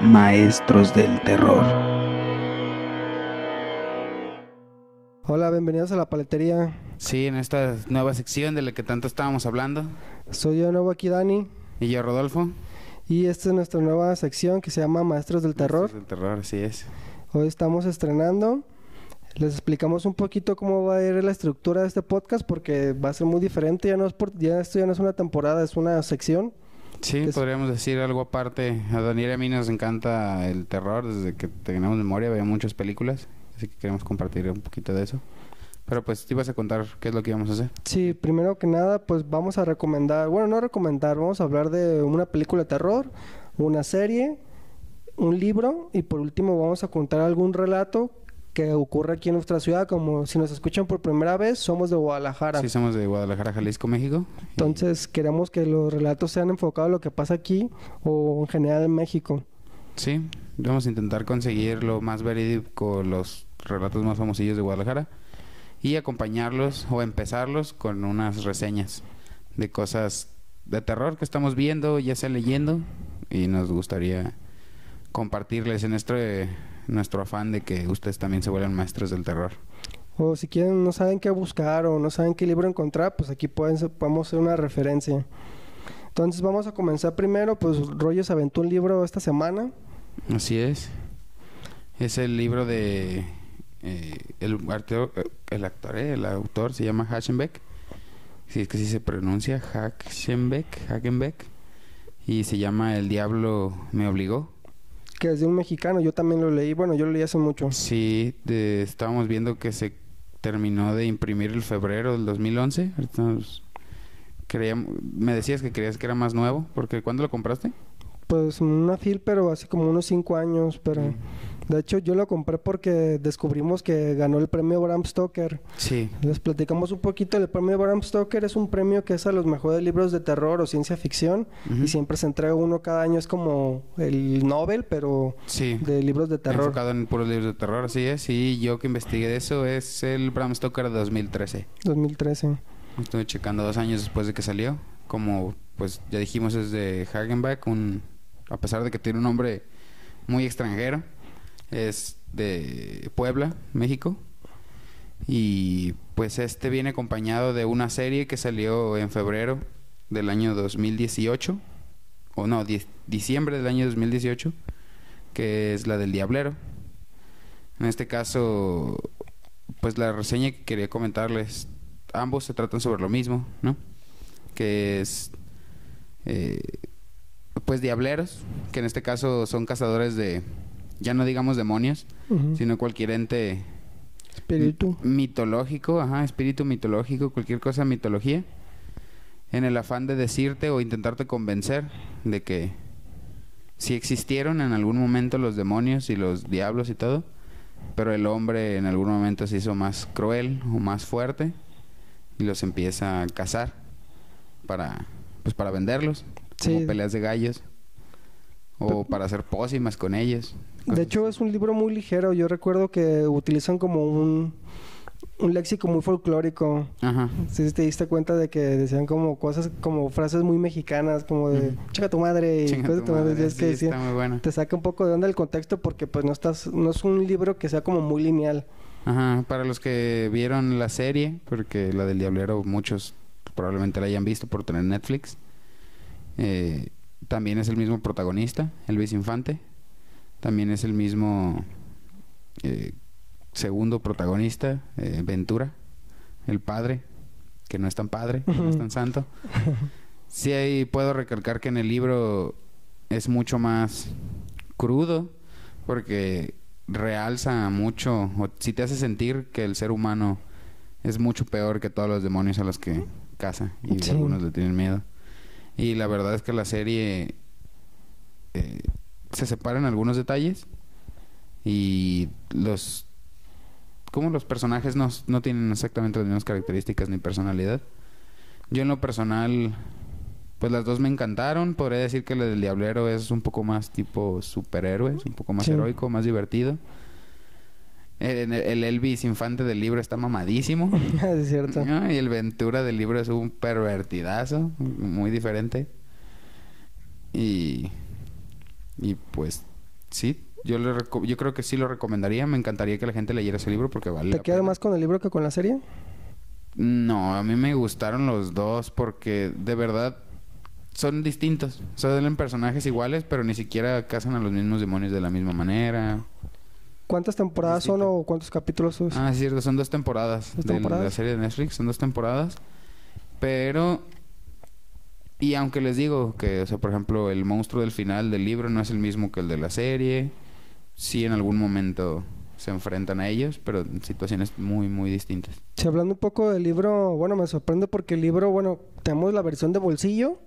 Maestros del Terror. Hola, bienvenidos a la paletería. Sí, en esta nueva sección de la que tanto estábamos hablando. Soy yo de nuevo aquí, Dani. Y yo, Rodolfo. Y esta es nuestra nueva sección que se llama Maestros del Terror. Maestros del Terror, así es. Hoy estamos estrenando. Les explicamos un poquito cómo va a ir la estructura de este podcast porque va a ser muy diferente. Ya no es por, ya esto ya no es una temporada, es una sección. Sí, Es- podríamos decir algo aparte. A Daniel y a mí nos encanta el terror. Desde que tenemos memoria, veía muchas películas. Así que queremos compartir un poquito de eso. Pero pues te ibas a contar qué es lo que íbamos a hacer. Sí, primero que nada, pues vamos a recomendar, bueno, no recomendar, vamos a hablar de una película de terror, una serie, un libro y por último vamos a contar algún relato que ocurre aquí en nuestra ciudad, como si nos escuchan por primera vez, somos de Guadalajara. Sí, somos de Guadalajara, Jalisco, México. Entonces queremos que los relatos sean enfocados a lo que pasa aquí o en general en México. Sí, vamos a intentar conseguir lo más verídico, los relatos más famosillos de Guadalajara y acompañarlos o empezarlos con unas reseñas de cosas de terror que estamos viendo, ya sea leyendo y nos gustaría compartirles en este nuestro afán de que ustedes también se vuelvan maestros del terror. O si quieren, no saben qué buscar o no saben qué libro encontrar, pues aquí pueden, ser- podemos hacer una referencia. Entonces vamos a comenzar primero, pues Rollo se aventó un libro esta semana. Así es. Es el libro de eh, el, actor, el actor, eh, el autor se llama Haschenbeck. Si es que sí se pronuncia Haschenbeck, Hagenbeck. Y se llama El diablo me obligó. Que es de un mexicano, yo también lo leí, bueno, yo lo leí hace mucho. Sí, de- estábamos viendo que se terminó de imprimir el febrero del 2011. Ahorita nos- creíam- me decías que creías que era más nuevo, porque ¿cuándo lo compraste? Pues una fil, pero hace como unos cinco años, pero Mm. De hecho yo lo compré porque descubrimos que ganó el premio Bram Stoker. Sí, Les platicamos un poquito, el premio Bram Stoker es un premio que es a los mejores libros de terror o ciencia ficción y siempre se entrega uno cada año, es como el Nobel, pero sí. de libros de terror. Enfocado en puros libros de terror, así es. Y yo que investigué de eso es el Bram Stoker de 2013. 2013. Estuve checando dos años después de que salió. Como, pues ya dijimos, es de Hagenbeck. Un, a pesar de que tiene un nombre muy extranjero, es de Puebla, México. Y pues este viene acompañado de una serie que salió en febrero del año 2018. O no, diciembre del año 2018. Que es la del Diablero. En este caso, pues la reseña que quería comentarles, ambos se tratan sobre lo mismo, ¿no? Que es, eh, pues diableros, que en este caso son cazadores de, ya no digamos demonios, sino cualquier ente Espíritu. mitológico, ajá, espíritu mitológico, cualquier cosa mitología, en el afán de decirte o intentarte convencer de que si existieron en algún momento los demonios y los diablos y todo, pero el hombre en algún momento se hizo más cruel o más fuerte y los empieza a cazar para pues para venderlos, como peleas de gallos o para hacer pócimas con ellos. De hecho, es un libro muy ligero. Yo recuerdo que utilizan como un, un léxico muy folclórico. Ajá. Si te diste cuenta de que decían como cosas, como frases muy mexicanas, como de Ujú. chica tu madre y Chinga cosas tu madre. es que sí, decían- está muy bueno. te saca un poco de onda el contexto porque pues no estás, no es un libro que sea como muy lineal. Ajá, para los que vieron la serie, porque la del Diablero muchos probablemente la hayan visto por tener Netflix, eh, también es el mismo protagonista, Elvis Infante, también es el mismo eh, segundo protagonista, eh, Ventura, el padre, que no es tan padre, que no es tan santo. Sí, ahí puedo recalcar que en el libro es mucho más crudo, porque realza mucho, o si te hace sentir que el ser humano es mucho peor que todos los demonios a los que caza y Sí. algunos le tienen miedo. Y la verdad es que la serie eh, se separa en algunos detalles y los como los personajes no, no tienen exactamente las mismas características ni personalidad. Yo en lo personal, pues las dos me encantaron. Podría decir que la del Diablero es un poco más tipo superhéroes, un poco más Sí. heroico, más divertido. El, el Elvis infante del libro está mamadísimo. es cierto. Ah, Y el Ventura del libro es un pervertidazo, muy diferente. Y, y pues sí, yo, le yo creo que sí lo recomendaría. Me encantaría que la gente leyera ese libro porque vale ¿Te la pena. más con el libro que con la serie? No, a mí me gustaron los dos porque de verdad son distintos. Son personajes iguales, pero ni siquiera cazan a los mismos demonios de la misma manera. ¿Cuántas temporadas son o cuántos capítulos son? Ah, es cierto, son dos temporadas ¿Dos de temporadas? la serie de Netflix, son dos temporadas. Pero y aunque les digo que, o sea, por ejemplo, el monstruo del final del libro no es el mismo que el de la serie, sí en algún momento se enfrentan a ellos, pero en situaciones muy muy distintas. Si hablando un poco del libro, bueno, me sorprende porque el libro, bueno, tenemos la versión de bolsillo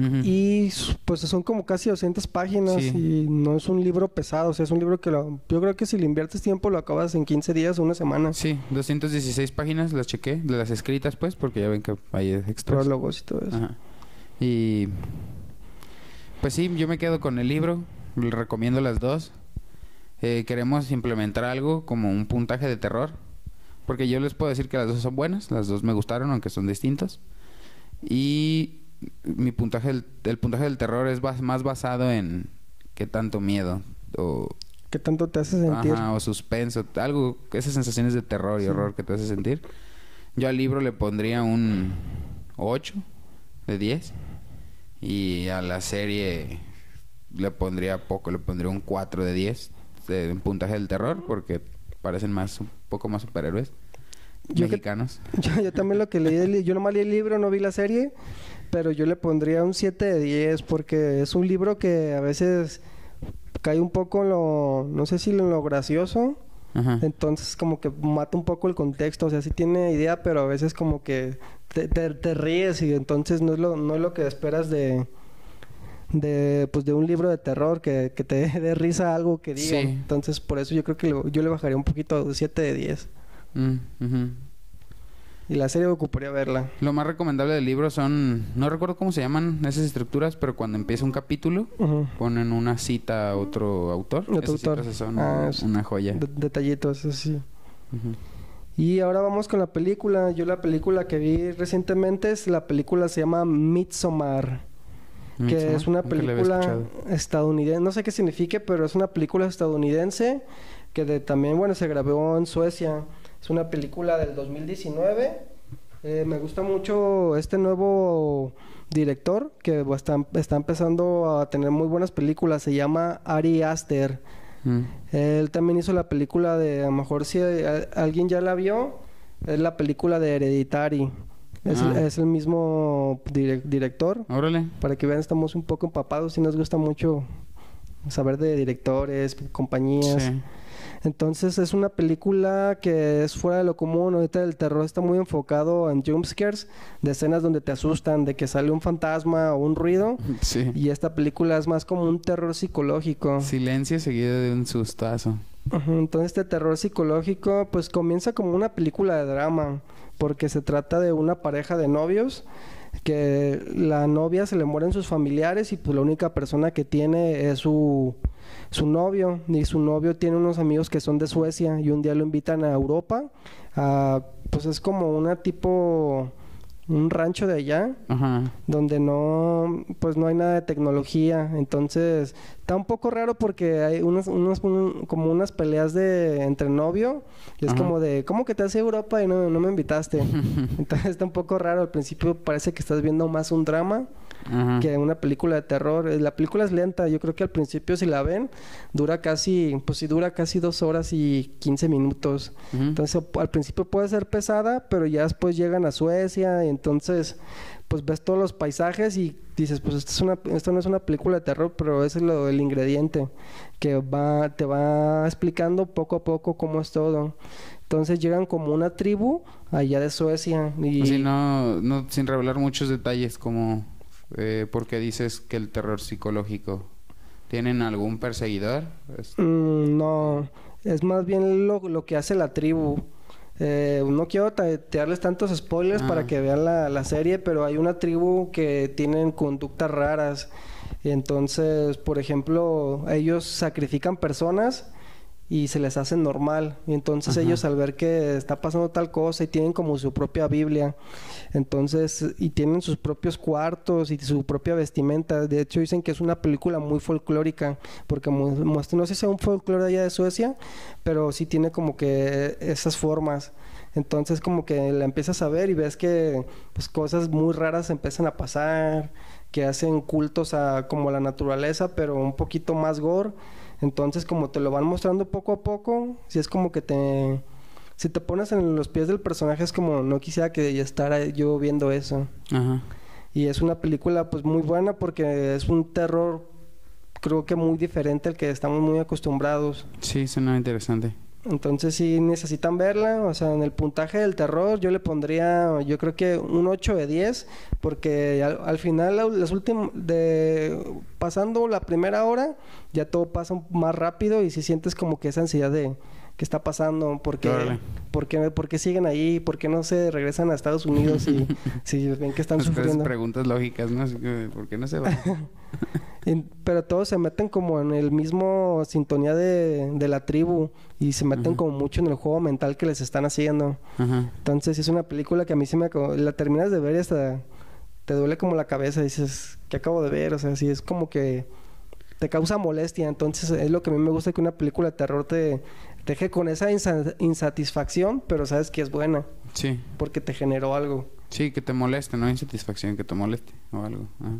Ujú. y pues son como casi 200 páginas Sí. y no es un libro pesado, o sea, es un libro que lo- yo creo que si le inviertes tiempo lo acabas en 15 días o una semana. Sí, 216 páginas las chequé, de las escritas pues, porque ya ven que hay extras. Prólogos y todo eso. Ajá. Y pues sí, yo me quedo con el libro, le recomiendo las dos. Eh, queremos implementar algo como un puntaje de terror, porque yo les puedo decir que las dos son buenas, las dos me gustaron, aunque son distintas. Y mi puntaje, del- el puntaje del terror es bas- más basado en qué tanto miedo o, ¿Qué tanto te hace sentir? ajá, o suspenso, algo, esas sensaciones de terror y Sí. horror que te hace sentir. Yo al libro le pondría un 8 de 10 y a la serie le pondría poco, le pondría un 4 de 10 de en puntaje del terror porque parecen más un poco más superhéroes Yo que- mexicanos. Yo, yo también lo que leí, yo nomás leí el libro, no vi la serie, pero yo le pondría un 7 de 10 porque es un libro que a veces cae un poco en lo, no sé si en lo gracioso, Ajá. entonces como que mata un poco el contexto, o sea, sí tiene idea, pero a veces como que te, te- te ríes y entonces no es lo, no es lo que esperas de de pues de un libro de terror que, que te dé risa algo que diga. Sí. Entonces, por eso yo creo que yo le bajaría un poquito de 7 de 10. Mm. Y la serie ocuparía verla. Lo más recomendable del libro son, no recuerdo cómo se llaman esas estructuras, pero cuando empieza un capítulo Ujú. ponen una cita a otro autor. Otro Esas autor. citas son Ah, una joya. De- detallitos, así. Ujú. Y ahora vamos con la película. Yo la película que vi recientemente es la película se llama Midsommar, que Midsommar, es una película estadounidense. No sé qué signifique, pero es una película estadounidense que de- también, bueno, se grabó en Suecia. Es una película del 2019. Eh, me gusta mucho este nuevo director que está, está empezando a tener muy buenas películas. Se llama Ari Aster. Mm. Él también hizo la película de, a lo mejor si a- alguien ya la vio, es la película de Hereditary. Es, el, Ah. es el mismo direc- director. Órale. Para que vean, estamos un poco empapados y nos gusta mucho saber de directores, compañías. Sí. Entonces es una película que es fuera de lo común. Ahorita el terror está muy enfocado en jumpscares, de escenas donde te asustan, de que sale un fantasma o un ruido. Sí. Y esta película es más como un terror psicológico. Silencio seguido de un sustazo. Entonces este terror psicológico pues comienza como una película de drama porque se trata de una pareja de novios que la novia se le mueren sus familiares y pues la única persona que tiene es su, su novio. Y su novio tiene unos amigos que son de Suecia y un día lo invitan a Europa. A, pues es como una tipo un rancho de allá Ajá. donde no pues no hay nada de tecnología entonces está un poco raro porque hay unas, unas un- como unas peleas de entre novio y es Ajá. como de cómo que te hace Europa y no, no me invitaste entonces está un poco raro al principio parece que estás viendo más un drama Ajá. que una película de terror Eh, la película es lenta yo creo que al principio si la ven dura casi pues si dura casi dos horas y 15 minutos entonces al principio puede ser pesada, pero ya después llegan a Suecia y entonces pues ves todos los paisajes y dices, pues esto, es una, esto no es una película de terror, pero ese es lo, el ingrediente que va, te va explicando poco a poco cómo es todo. Entonces llegan como una tribu allá de Suecia y Así no, no, sin revelar muchos detalles, como eh, porque dices que el terror psicológico. ¿Tienen algún perseguidor? Mm, no, es más bien lo, lo que hace la tribu. Eh, no quiero tirarles tantos spoilers Ah. para que vean la, la serie, pero hay una tribu que tienen conductas raras. Entonces, por ejemplo, ellos sacrifican personas y se les hace normal. Y entonces Ajá. ellos al ver que está pasando tal cosa y tienen como su propia Biblia, entonces, y tienen sus propios cuartos y su propia vestimenta. De hecho, dicen que es una película muy folclórica, porque muestra, no sé si sea un folclore allá de Suecia, pero sí tiene como que esas formas. Entonces como que la empiezas a ver y ves que pues cosas muy raras empiezan a pasar, que hacen cultos a como a la naturaleza, pero un poquito más gore. Entonces como te lo van mostrando poco a poco, si es como que te si te pones en los pies del personaje es como no quisiera que ya estar yo viendo eso. Ajá. Y es una película pues muy buena porque es un terror creo que muy diferente al que estamos muy acostumbrados. Sí, suena interesante. Entonces sí necesitan verla, o sea, en el puntaje del terror yo le pondría, yo creo que un 8 de 10, porque al, al final la- las últimas de pasando la primera hora ya todo pasa más rápido y si sientes como que esa ansiedad de qué está pasando, por qué, Órale. por qué, por qué siguen ahí, por qué no se regresan a Estados Unidos y si ven que están Las sufriendo. preguntas lógicas, ¿no? ¿Por qué no se va? Pero todos se meten como en el mismo sintonía de, de la tribu y se meten como mucho en el juego mental que les están haciendo. Ajá. Entonces es una película que a mí sí me... La terminas de ver y hasta te duele como la cabeza. Dices, ¿qué acabo de ver? O sea, sí es como que te causa molestia. Entonces es lo que a mí me gusta que una película de terror te, te deje con esa insa- insatisfacción, pero sabes que es buena Sí. porque te generó algo. Sí, que te moleste, no insatisfacción, que te moleste o algo. Ajá.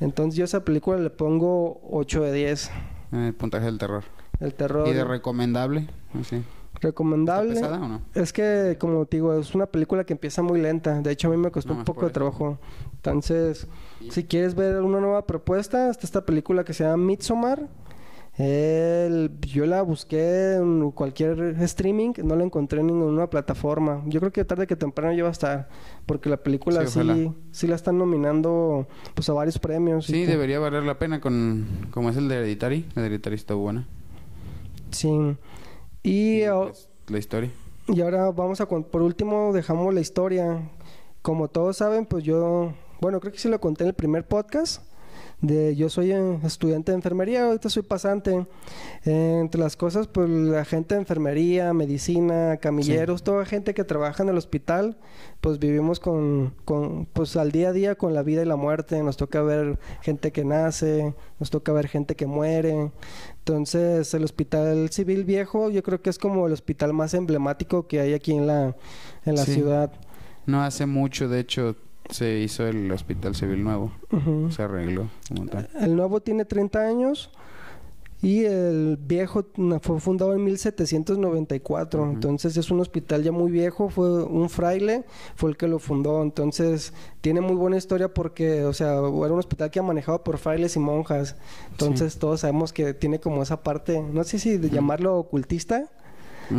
Entonces yo a esa película le pongo 8 de 10. El puntaje del terror. El terror ¿Y de recomendable? Así. recomendable. ¿Está pesada o no? Es que, como te digo, es una película que empieza muy lenta. De hecho, a mí me costó No, un poco de trabajo. Entonces, si quieres ver una nueva propuesta, está esta película que se llama Midsommar. El- yo la busqué en cualquier streaming, no la encontré en ninguna plataforma. Yo creo que tarde que temprano ya va a estar, porque la película Sí, sí, la están nominando pues a varios premios. Sí, debería valer la pena con... Como es el de Hereditary. El de Hereditary está buena. Sí. Y, pues, la historia. Y ahora vamos a... Por último, dejamos la historia. Como todos saben, pues yo... Bueno, creo que sí lo conté en el primer podcast. De, yo soy eh, estudiante de enfermería, ahorita soy pasante. Eh, entre las cosas, pues la gente de enfermería, medicina, camilleros, toda gente que trabaja en el hospital, pues vivimos con, con, pues al día a día con la vida y la muerte. Nos toca ver gente que nace, nos toca ver gente que muere. Entonces, el Hospital Civil Viejo, yo creo que es como el hospital más emblemático que hay aquí en la, en la Sí. ciudad. No hace mucho, de hecho, se hizo el Hospital Civil nuevo. Se arregló como tal. El nuevo tiene 30 años y el viejo fue fundado en 1794. Ujú. Entonces es un hospital ya muy viejo. Fue un fraile, fue el que lo fundó. Entonces tiene muy buena historia porque, o sea, era un hospital que ha manejado por frailes y monjas. Entonces todos sabemos que tiene como esa parte, no sé si de llamarlo ocultista.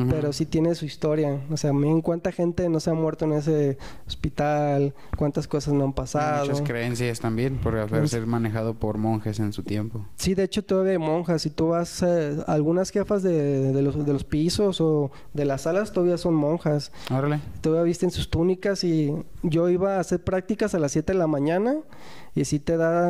Pero sí tiene su historia. O sea, miren cuánta gente no se ha muerto en ese hospital, cuántas cosas no han pasado. Muchas creencias también por haber ser manejado por monjes en su tiempo. Sí, de hecho todavía hay monjas. Si tú vas eh, algunas jefas de, de los, de los pisos o de las salas, todavía son monjas. Órale. Todavía visten sus túnicas y yo iba a hacer prácticas a las 7 de la mañana y sí te da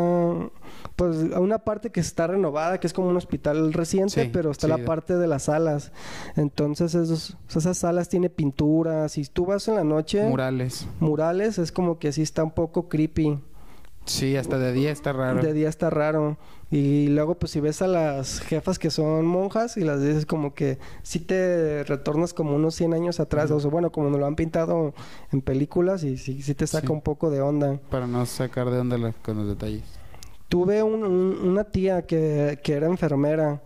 pues una parte que está renovada, que es como un hospital reciente, Sí, pero está sí, la parte de las salas. Entonces esos- esas salas tiene pinturas y tú vas en la noche Murales. murales, es como que sí está un poco creepy. Sí, hasta de día está raro. De día está raro. Y luego, pues, si ves a las jefas que son monjas y las dices como que sí te retornas como unos 100 años atrás. O sea, bueno, como nos lo han pintado en películas y sí, sí te saca Sí. un poco de onda. Para no sacar de onda la- con los detalles. Tuve un- un- una tía que, que era enfermera.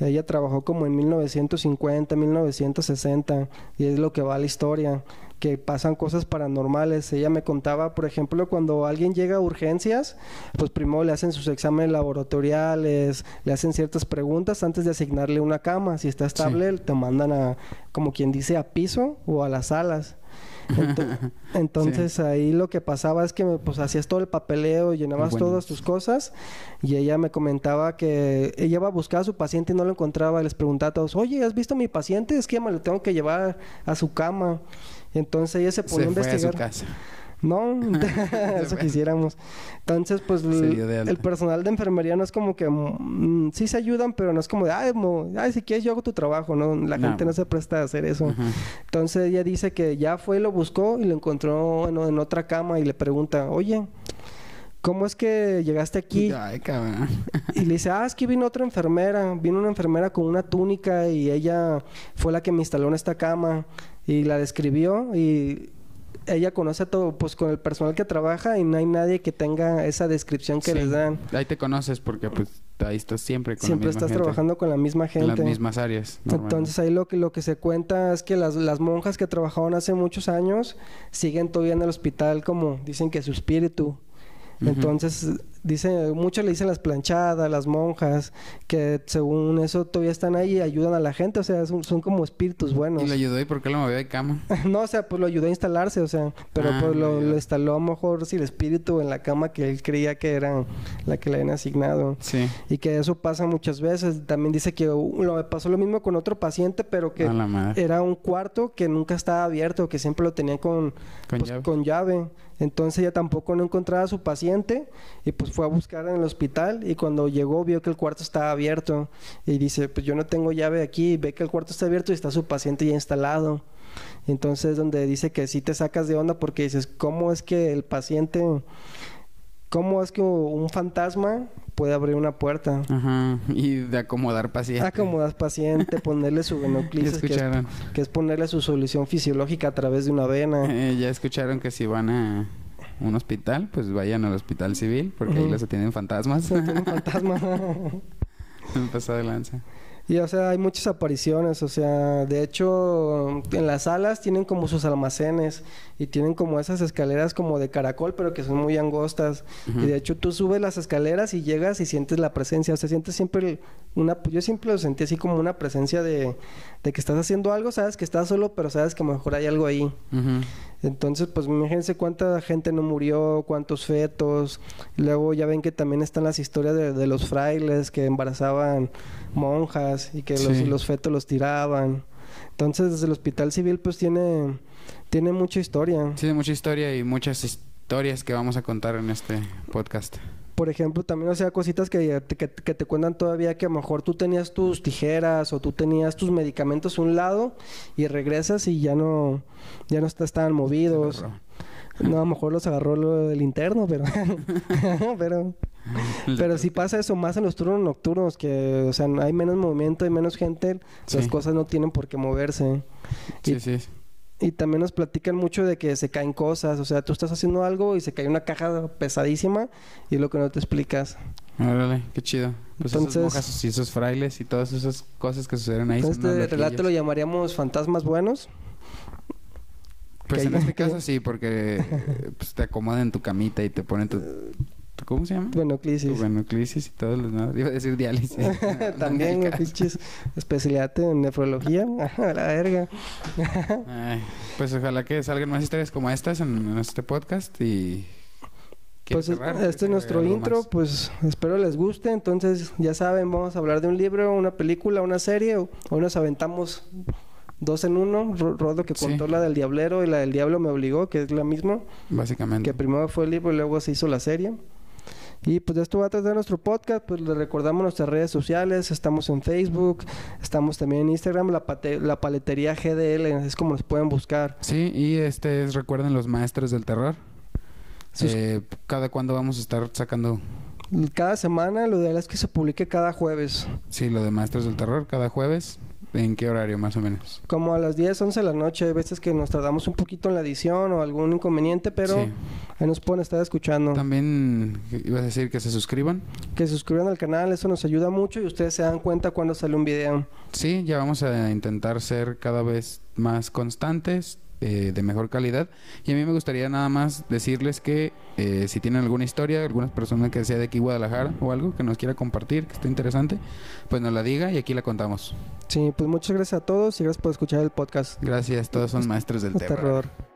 Ella trabajó como en 1950, 1960 y es lo que va a la historia, que pasan cosas paranormales. Ella me contaba, por ejemplo, cuando alguien llega a urgencias, pues primero le hacen sus exámenes laboratoriales, le hacen ciertas preguntas antes de asignarle una cama. Si está estable, te mandan a, como quien dice, a piso o a las salas. Ento- Entonces ahí lo que pasaba es que me, pues hacías todo el papeleo, llenabas Bueno. todas tus cosas y ella me comentaba que ella iba a buscar a su paciente y no lo encontraba les preguntaba a todos, oye, ¿has visto a mi paciente? Es que me lo tengo que llevar a su cama. Entonces ella se ponía Se a fue a su investigar. casa. No, eso quisiéramos. Entonces, pues el, personal de enfermería no es como que mm, sí se ayudan, pero no es como de, ay, mo- ay, si quieres yo hago tu trabajo, ¿no? La No. gente no se presta a hacer eso. Entonces ella dice que ya fue y lo buscó y lo encontró en, en otra cama y le pregunta, oye, ¿cómo es que llegaste aquí? Ay, cabrón. Y le dice, ah, es que vino otra enfermera, vino una enfermera con una túnica y ella fue la que me instaló en esta cama y la describió y ella conoce a todo, pues con el personal que trabaja y no hay nadie que tenga esa descripción que Sí. les dan. Ahí te conoces porque pues ahí estás siempre con Siempre la misma estás gente, trabajando con la misma en gente. las mismas áreas. Entonces ahí lo que, lo que se cuenta es que las, las monjas que trabajaban hace muchos años siguen todavía en el hospital como dicen que su espíritu. Entonces, dice, muchos le dicen las planchadas, las monjas, que según eso todavía están ahí y ayudan a la gente, o sea, son, son como espíritus buenos. ¿Y le ayudó y por qué lo movió de cama? no, o sea, pues lo ayudó a instalarse, o sea, pero Ah, pues lo, lo instaló a lo mejor si el espíritu en la cama que él creía que era la que le habían asignado. Sí. Y que eso pasa muchas veces. También dice que uh, lo, pasó lo mismo con otro paciente, pero que era un cuarto que nunca estaba abierto, que siempre lo tenían con, Con pues, llave. con llave. Entonces ella tampoco no encontraba a su paciente y pues fue a buscar en el hospital y cuando llegó vio que el cuarto estaba abierto y dice, pues yo no tengo llave aquí, ve que el cuarto está abierto y está su paciente ya instalado. Entonces donde dice que sí te sacas de onda porque dices, ¿cómo es que el paciente, cómo es que un fantasma puede abrir una puerta? Ajá. Y de acomodar pacientes. Acomodas paciente, ponerle su venoclisis, que es, que es ponerle su solución fisiológica a través de una vena. Eh, ya escucharon que si van a un hospital, pues vayan al hospital civil, porque ahí Ujú. los atienden fantasmas. Se tiene un pasó de lanza. y o sea, hay muchas apariciones, o sea, de hecho, en las salas tienen como sus almacenes y tienen como esas escaleras como de caracol, pero que son muy angostas. Y de hecho tú subes las escaleras y llegas y sientes la presencia, o sea, sientes siempre el- una yo siempre lo sentí así como una presencia de, de que estás haciendo algo, sabes que estás solo, pero sabes que a lo mejor hay algo ahí. Entonces, pues imagínense cuánta gente no murió, cuántos fetos. Luego ya ven que también están las historias de, de los frailes que embarazaban monjas y que los, Sí. los fetos los tiraban. Entonces, desde el hospital civil, pues tiene, tiene mucha historia. Sí, de mucha historia y muchas historias que vamos a contar en este podcast. Por ejemplo, también, o sea, cositas que, que, que te cuentan todavía que a lo mejor tú tenías tus tijeras o tú tenías tus medicamentos a un lado y regresas y ya no, ya no est- estaban movidos. No, a lo mejor los agarró lo del interno, pero... pero... Pero si pasa eso más en los turnos nocturnos, que, o sea, hay menos movimiento, hay menos gente, las Sí. cosas no tienen por qué moverse. Sí, sí. Y también nos platican mucho de que se caen cosas, o sea, tú estás haciendo algo y se cae una caja pesadísima y es lo que no te explicas. Órale, qué chido. Pues Entonces- esos monjas y esos frailes y todas esas cosas que suceden ahí. Este relato lo llamaríamos fantasmas buenos. Pues en hay- este caso sí, porque eh, pues, te acomodan en tu camita y te ponen tu... ¿Cómo se llama? Bueno, Tu crisis. venoclisis y todo lo demás. Iba a decir diálisis. También, pinches especialidad en nefrología. A la verga. Ay, pues ojalá que salgan más historias como estas en, en este podcast y... Pues ¿Quieres es- cerrar? este es ¿Quieres nuestro intro, más? pues espero les guste. Entonces, ya saben, vamos a hablar de un libro, una película, una serie. Hoy nos aventamos dos en uno. Ro- Rodo que Sí. contó la del Diablero y la del Diablo me obligó, que es la misma. Básicamente. Que primero fue el libro y luego se hizo la serie. Y pues de esto va a tratar nuestro podcast. Pues les recordamos nuestras redes sociales. Estamos en Facebook, estamos también en Instagram, la, pate- la paletería GDL, es como nos pueden buscar. Sí, y este es, recuerden, los maestros del terror. Sus- Eh, cada cuándo vamos a estar sacando, Cada semana lo ideal es que se publique cada jueves. sí, lo de maestros del terror, cada jueves. ¿En qué horario más o menos? Como a las 10, 11 de la noche. Hay veces que nos tardamos un poquito en la edición o algún inconveniente, pero Sí. ahí nos pueden estar escuchando. También ibas a decir que se suscriban. Que se suscriban al canal, eso nos ayuda mucho y ustedes se dan cuenta cuando sale un video. Sí, ya vamos a intentar ser cada vez más constantes, eh, de mejor calidad. Y a mí me gustaría nada más decirles que eh, si tienen alguna historia, alguna persona que sea de aquí Guadalajara o algo que nos quiera compartir, que esté interesante, pues nos la diga y aquí la contamos. Sí, pues muchas gracias a todos y gracias por escuchar el podcast. Gracias, todos son maestros del Terror. terror.